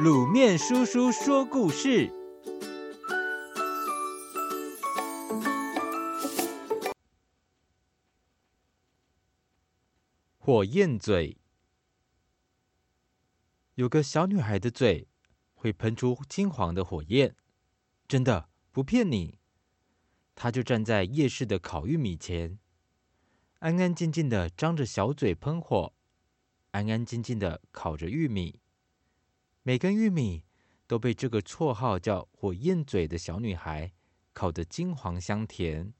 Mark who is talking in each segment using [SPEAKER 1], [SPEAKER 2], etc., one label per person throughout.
[SPEAKER 1] 卤面叔叔说故事：火焰嘴。有个小女孩的嘴会喷出金黄的火焰，真的不骗你。她就站在夜市的烤玉米前，安安静静的张着小嘴喷火，安安静静的烤着玉米。每根玉米都被这个绰号叫“火焰嘴”的小女孩烤得金黄香甜。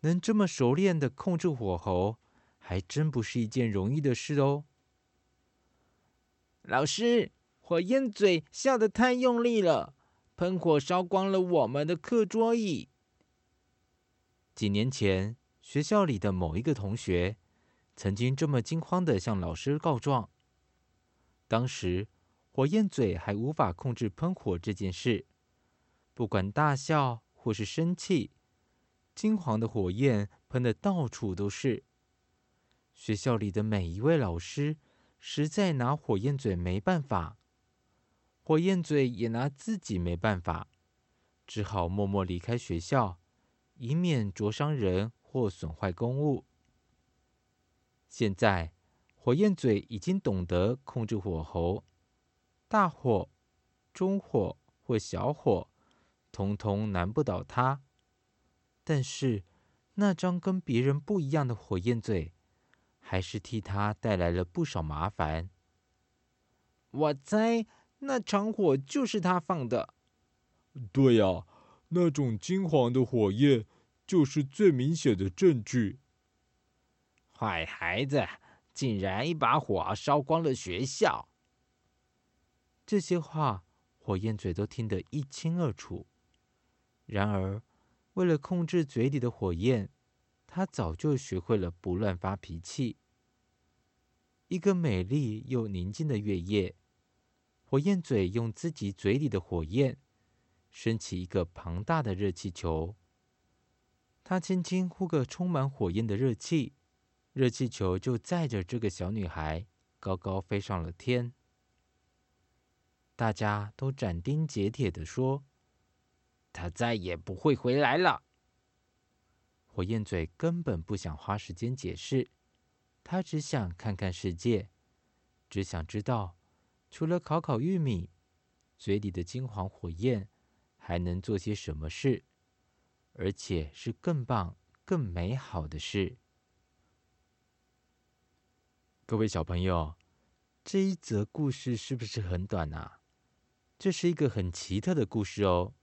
[SPEAKER 1] 能这么熟练的控制火候，还真不是一件容易的事哦。
[SPEAKER 2] 老师，火焰嘴笑得太用力了，喷火烧光了我们的课桌椅。
[SPEAKER 1] 几年前，学校里的某一个同学曾经这么惊慌的向老师告状。当时，火焰嘴还无法控制喷火这件事，不管大笑或是生气，金黄的火焰喷得到处都是。学校里的每一位老师实在拿火焰嘴没办法，火焰嘴也拿自己没办法，只好默默离开学校，以免灼伤人或损坏公物。现在，火焰嘴已经懂得控制火候。大火、中火或小火，通通难不倒他。但是，那张跟别人不一样的火焰嘴，还是替他带来了不少麻烦。
[SPEAKER 2] 我猜那场火就是他放的。
[SPEAKER 3] 对呀，那种金黄的火焰就是最明显的证据。
[SPEAKER 2] 坏孩子，竟然一把火烧光了学校！
[SPEAKER 1] 这些话，火焰嘴都听得一清二楚。然而，为了控制嘴里的火焰，他早就学会了不乱发脾气。一个美丽又宁静的月夜，火焰嘴用自己嘴里的火焰，升起一个庞大的热气球。他轻轻呼个充满火焰的热气，热气球就载着这个小女孩高高飞上了天。大家都斩钉截铁地说：“
[SPEAKER 2] 他再也不会回来了。”
[SPEAKER 1] 火焰嘴根本不想花时间解释，他只想看看世界，只想知道，除了烤烤玉米，嘴里的金黄火焰还能做些什么事，而且是更棒、更美好的事。各位小朋友，这一则故事是不是很短啊？这是一个很奇特的故事哦。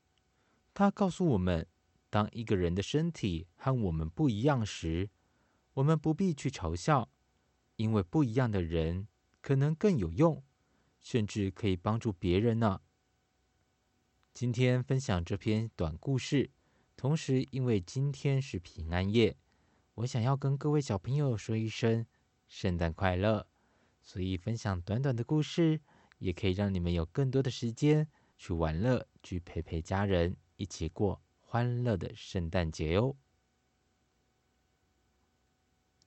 [SPEAKER 1] 它告诉我们，当一个人的身体和我们不一样时，我们不必去嘲笑，因为不一样的人可能更有用，甚至可以帮助别人呢。今天分享这篇短故事，同时因为今天是平安夜，我想要跟各位小朋友说一声圣诞快乐，所以分享短短的故事。也可以让你们有更多的时间去玩乐，去陪陪家人，一起过欢乐的圣诞节哟、哦。